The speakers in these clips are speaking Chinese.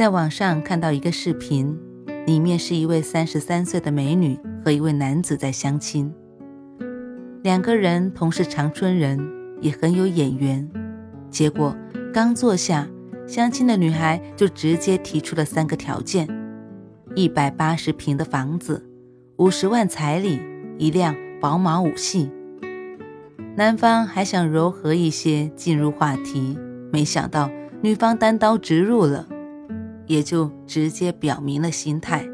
在网上看到一个视频，里面是一位三十三岁的美女和一位男子在相亲。两个人同是长春人，也很有眼缘。结果刚坐下，相亲的女孩就直接提出了三个条件：一百八十平的房子，五十万彩礼，一辆宝马五系。男方还想柔和一些进入话题，没想到女方单刀直入了。也就直接表明了心态。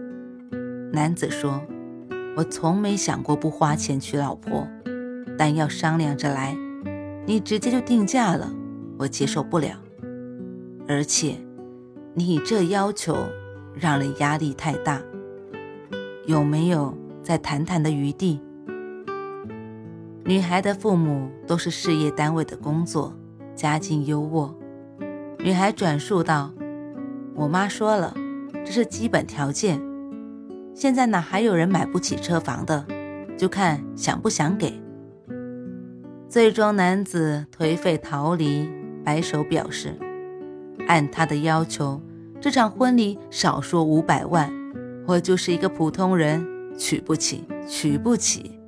男子说：“我从没想过不花钱娶老婆，但要商量着来。你直接就定价了，我接受不了。而且，你这要求让人压力太大。有没有再谈谈的余地？”女孩的父母都是事业单位的工作，家境优渥。女孩转述道。我妈说了，这是基本条件。现在哪还有人买不起车房的？就看想不想给。最终，男子颓废逃离，摆手表示，按他的要求，这场婚礼少说五百万，我就是一个普通人，娶不起，娶不起。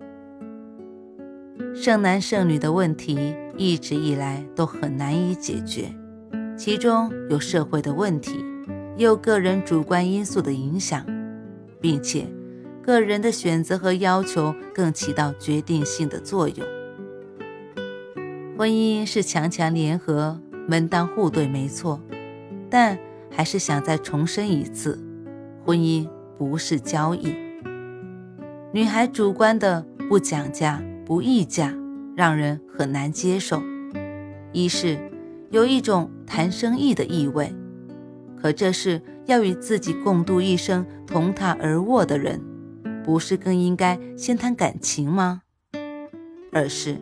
剩男剩女的问题一直以来都很难以解决，其中有社会的问题。有个人主观因素的影响，并且个人的选择和要求更起到决定性的作用。婚姻是强强联合、门当户对，没错，但还是想再重申一次：婚姻不是交易。女孩主观的不讲价、不议价，让人很难接受。一是有一种谈生意的意味。可这是要与自己共度一生、同榻而卧的人，不是更应该先谈感情吗？而是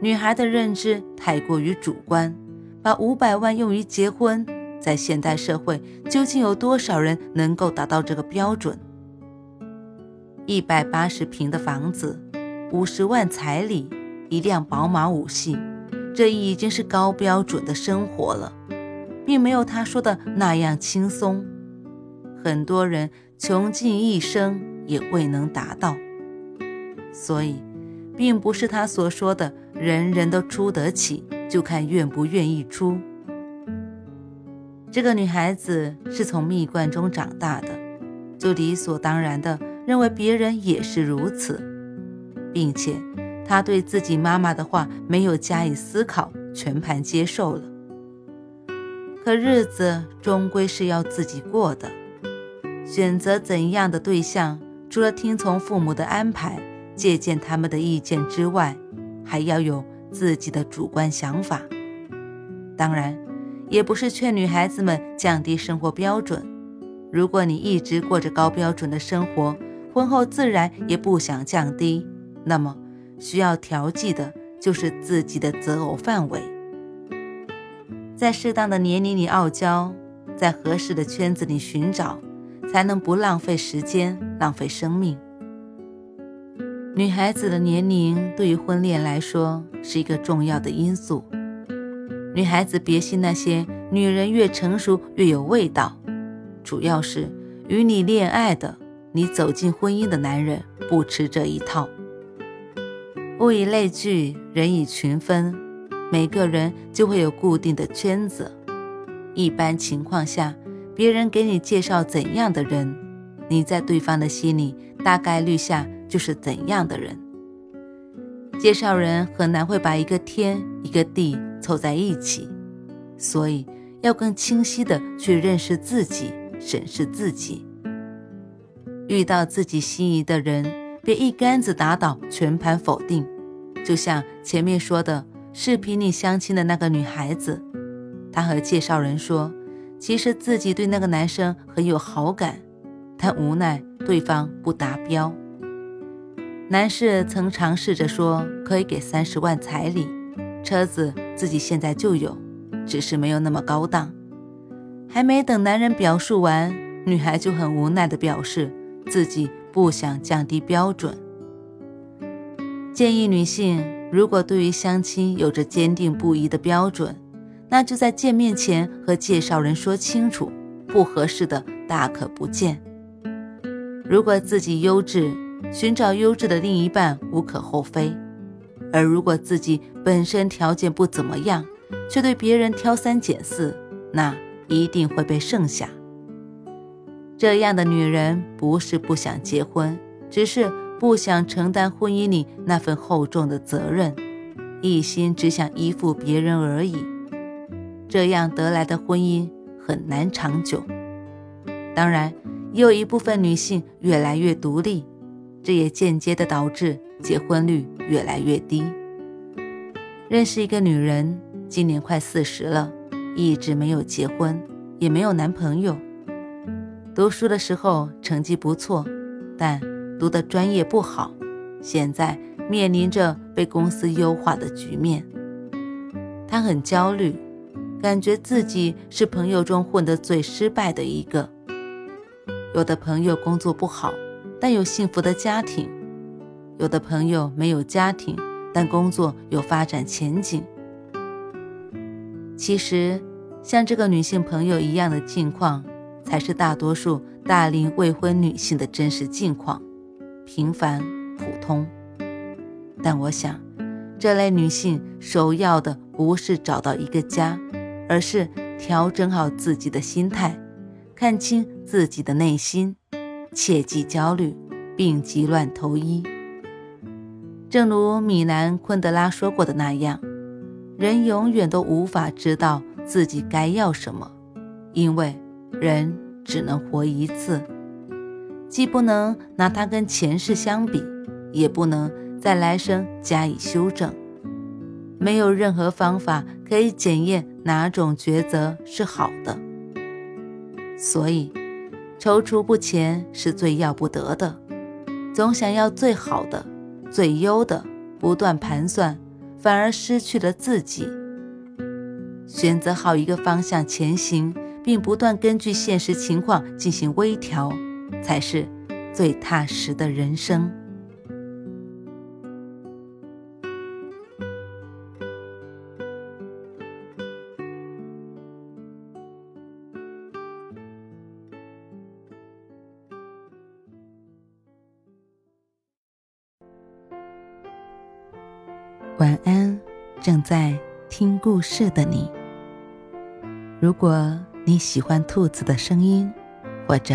女孩的认知太过于主观，把五百万用于结婚，在现代社会究竟有多少人能够达到这个标准？一百八十平的房子，五十万彩礼，一辆宝马五系，这已经是高标准的生活了。并没有他说的那样轻松，很多人穷尽一生也未能达到，所以，并不是他所说的人人都出得起，就看愿不愿意出。这个女孩子是从蜜罐中长大的，就理所当然的认为别人也是如此，并且她对自己妈妈的话没有加以思考，全盘接受了。可日子终归是要自己过的，选择怎样的对象，除了听从父母的安排、借鉴他们的意见之外，还要有自己的主观想法。当然，也不是劝女孩子们降低生活标准。如果你一直过着高标准的生活，婚后自然也不想降低，那么需要调剂的就是自己的择偶范围。在适当的年龄里傲娇，在合适的圈子里寻找，才能不浪费时间、浪费生命。女孩子的年龄对于婚恋来说是一个重要的因素。女孩子别信那些女人越成熟越有味道，主要是与你恋爱的、你走进婚姻的男人不吃这一套。物以类聚，人以群分。每个人就会有固定的圈子，一般情况下，别人给你介绍怎样的人，你在对方的心里大概率下就是怎样的人。介绍人很难会把一个天一个地凑在一起，所以要更清晰的去认识自己，审视自己。遇到自己心仪的人，别一竿子打倒，全盘否定。就像前面说的。视频里相亲的那个女孩子，她和介绍人说，其实自己对那个男生很有好感，但无奈对方不达标。男士曾尝试着说可以给三十万彩礼，车子自己现在就有，只是没有那么高档。还没等男人表述完，女孩就很无奈地表示自己不想降低标准。建议女性，如果对于相亲有着坚定不移的标准，那就在见面前和介绍人说清楚，不合适的大可不见。如果自己优质。寻找优质的另一半无可厚非，而如果自己本身条件不怎么样，却对别人挑三拣四，那一定会被剩下。这样的女人不是不想结婚，只是不想承担婚姻里那份厚重的责任，一心只想依附别人而已。这样得来的婚姻很难长久。当然，也有一部分女性越来越独立。这也间接的导致结婚率越来越低。认识一个女人，今年快四十了，一直没有结婚，也没有男朋友。读书的时候成绩不错，但读的专业不好，现在面临着被公司优化的局面。她很焦虑，感觉自己是朋友中混得最失败的一个。有的朋友工作不好。但有幸福的家庭，有的朋友没有家庭，但工作有发展前景。其实，像这个女性朋友一样的境况，才是大多数大龄未婚女性的真实境况，平凡普通。但我想，这类女性首要的不是找到一个家，而是调整好自己的心态，看清自己的内心。切忌焦虑，病急乱投医。正如米兰昆德拉说过的那样，人永远都无法知道自己该要什么，因为人只能活一次，既不能拿它跟前世相比，也不能在来生加以修正。没有任何方法可以检验哪种抉择是好的，所以。踌躇不前是最要不得的，总想要最好的、最优的，不断盘算，反而失去了自己。选择好一个方向前行，并不断根据现实情况进行微调，才是最踏实的人生。晚安，正在听故事的你。如果你喜欢兔子的声音，或者